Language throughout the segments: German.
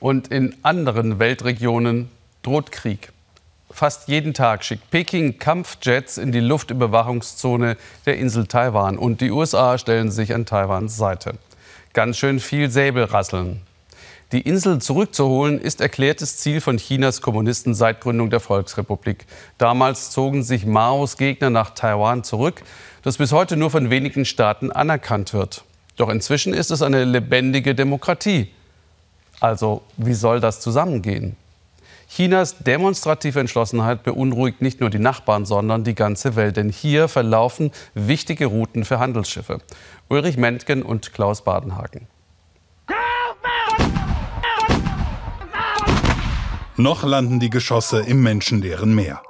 Und in anderen Weltregionen droht Krieg. Fast jeden Tag schickt Peking Kampfjets in die Luftüberwachungszone der Insel Taiwan. Und die USA stellen sich an Taiwans Seite. Ganz schön viel Säbelrasseln. Die Insel zurückzuholen, ist erklärtes Ziel von Chinas Kommunisten seit Gründung der Volksrepublik. Damals zogen sich Maos Gegner nach Taiwan zurück, das bis heute nur von wenigen Staaten anerkannt wird. Doch inzwischen ist es eine lebendige Demokratie. Also wie soll das zusammengehen? Chinas demonstrative Entschlossenheit beunruhigt nicht nur die Nachbarn, sondern die ganze Welt. Denn hier verlaufen wichtige Routen für Handelsschiffe. Ulrich Mentgen und Klaus Badenhagen. Noch landen die Geschosse im menschenleeren Meer.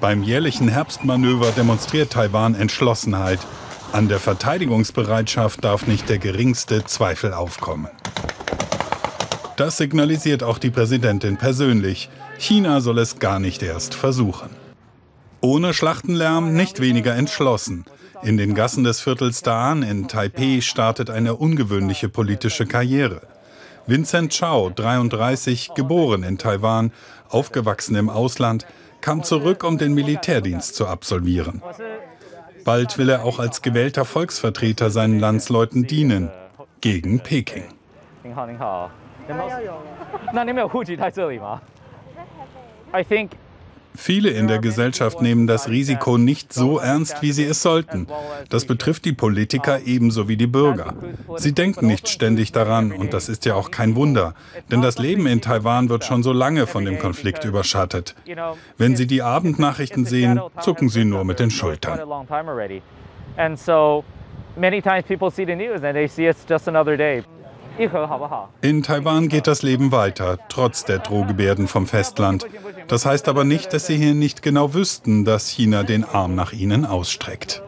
Beim jährlichen Herbstmanöver demonstriert Taiwan Entschlossenheit. An der Verteidigungsbereitschaft darf nicht der geringste Zweifel aufkommen. Das signalisiert auch die Präsidentin persönlich. China soll es gar nicht erst versuchen. Ohne Schlachtenlärm nicht weniger entschlossen. In den Gassen des Viertels Daan in Taipeh startet eine ungewöhnliche politische Karriere. Vincent Chao, 33, geboren in Taiwan, aufgewachsen im Ausland, kam zurück, um den Militärdienst zu absolvieren. Bald will er auch als gewählter Volksvertreter seinen Landsleuten dienen, gegen Peking. I think Viele in der Gesellschaft nehmen das Risiko nicht so ernst, wie sie es sollten. Das betrifft die Politiker ebenso wie die Bürger. Sie denken nicht ständig daran und das ist ja auch kein Wunder, denn das Leben in Taiwan wird schon so lange von dem Konflikt überschattet. Wenn Sie die Abendnachrichten sehen, zucken Sie nur mit den Schultern. Many times people see the news and they see it's just another day. In Taiwan geht das Leben weiter, trotz der Drohgebärden vom Festland. Das heißt aber nicht, dass sie hier nicht genau wüssten, dass China den Arm nach ihnen ausstreckt.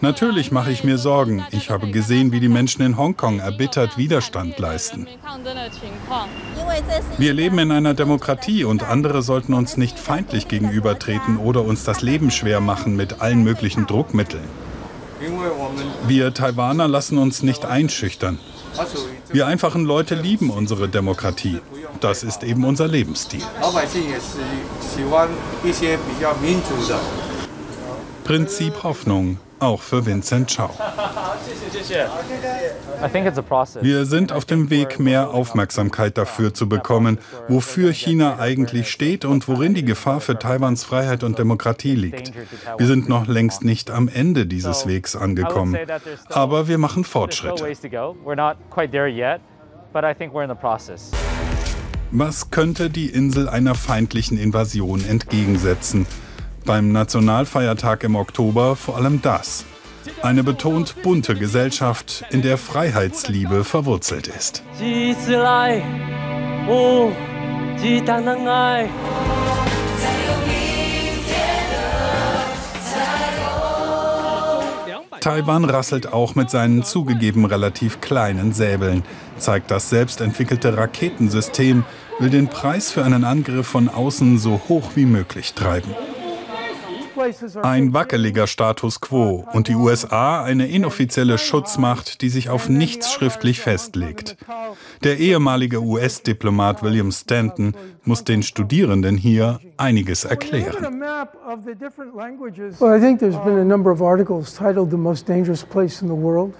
Natürlich mache ich mir Sorgen. Ich habe gesehen, wie die Menschen in Hongkong erbittert Widerstand leisten. Wir leben in einer Demokratie und andere sollten uns nicht feindlich gegenübertreten oder uns das Leben schwer machen mit allen möglichen Druckmitteln. Wir Taiwaner lassen uns nicht einschüchtern. Wir einfachen Leute lieben unsere Demokratie. Das ist eben unser Lebensstil. Prinzip Hoffnung auch für Vincent Chow. Wir sind auf dem Weg, mehr Aufmerksamkeit dafür zu bekommen, wofür China eigentlich steht und worin die Gefahr für Taiwans Freiheit und Demokratie liegt. Wir sind noch längst nicht am Ende dieses Wegs angekommen, aber wir machen Fortschritte. Was könnte die Insel einer feindlichen Invasion entgegensetzen? Beim Nationalfeiertag im Oktober vor allem das. Eine betont bunte Gesellschaft, in der Freiheitsliebe verwurzelt ist. Taiwan rasselt auch mit seinen zugegeben relativ kleinen Säbeln, zeigt das selbstentwickelte Raketensystem, will den Preis für einen Angriff von außen so hoch wie möglich treiben. Ein wackeliger Status quo und die USA eine inoffizielle Schutzmacht, die sich auf nichts schriftlich festlegt. Der ehemalige US-Diplomat William Stanton muss den Studierenden hier einiges erklären. Well, I think there's been a number of articles titled the most dangerous place in the world.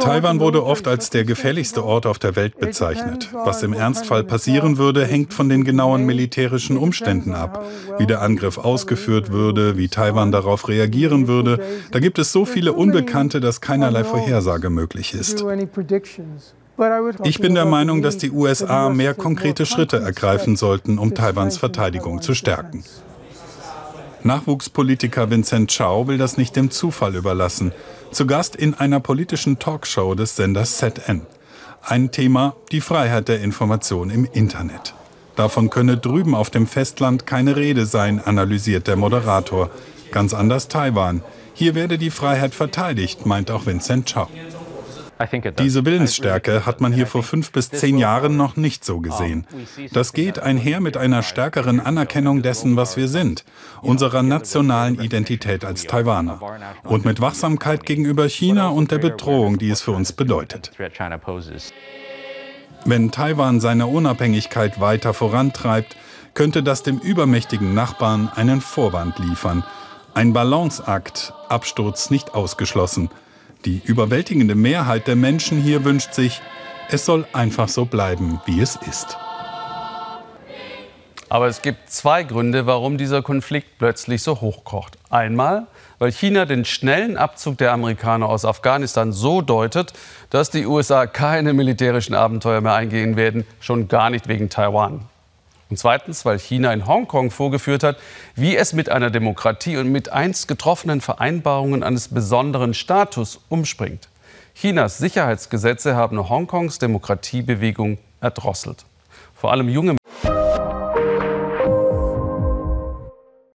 Taiwan wurde oft als der gefährlichste Ort auf der Welt bezeichnet. Was im Ernstfall passieren würde, hängt von den genauen militärischen Umständen ab. Wie der Angriff ausgeführt würde, wie Taiwan darauf reagieren würde. Da gibt es so viele Unbekannte, dass keinerlei Vorhersage möglich ist. Ich bin der Meinung, dass die USA mehr konkrete Schritte ergreifen sollten, um Taiwans Verteidigung zu stärken. Nachwuchspolitiker Vincent Chao will das nicht dem Zufall überlassen. Zu Gast in einer politischen Talkshow des Senders ZN. Ein Thema, die Freiheit der Information im Internet. Davon könne drüben auf dem Festland keine Rede sein, analysiert der Moderator. Ganz anders Taiwan. Hier werde die Freiheit verteidigt, meint auch Vincent Chao. Diese Willensstärke hat man hier vor fünf bis zehn Jahren noch nicht so gesehen. Das geht einher mit einer stärkeren Anerkennung dessen, was wir sind, unserer nationalen Identität als Taiwaner und mit Wachsamkeit gegenüber China und der Bedrohung, die es für uns bedeutet. Wenn Taiwan seine Unabhängigkeit weiter vorantreibt, könnte das dem übermächtigen Nachbarn einen Vorwand liefern. Ein Balanceakt, Absturz nicht ausgeschlossen. Die überwältigende Mehrheit der Menschen hier wünscht sich, es soll einfach so bleiben, wie es ist. Aber es gibt zwei Gründe, warum dieser Konflikt plötzlich so hochkocht. Einmal, weil China den schnellen Abzug der Amerikaner aus Afghanistan so deutet, dass die USA keine militärischen Abenteuer mehr eingehen werden, schon gar nicht wegen Taiwan. Und zweitens, weil China in Hongkong vorgeführt hat, wie es mit einer Demokratie und mit einst getroffenen Vereinbarungen eines besonderen Status umspringt. Chinas Sicherheitsgesetze haben Hongkongs Demokratiebewegung erdrosselt. Vor allem junge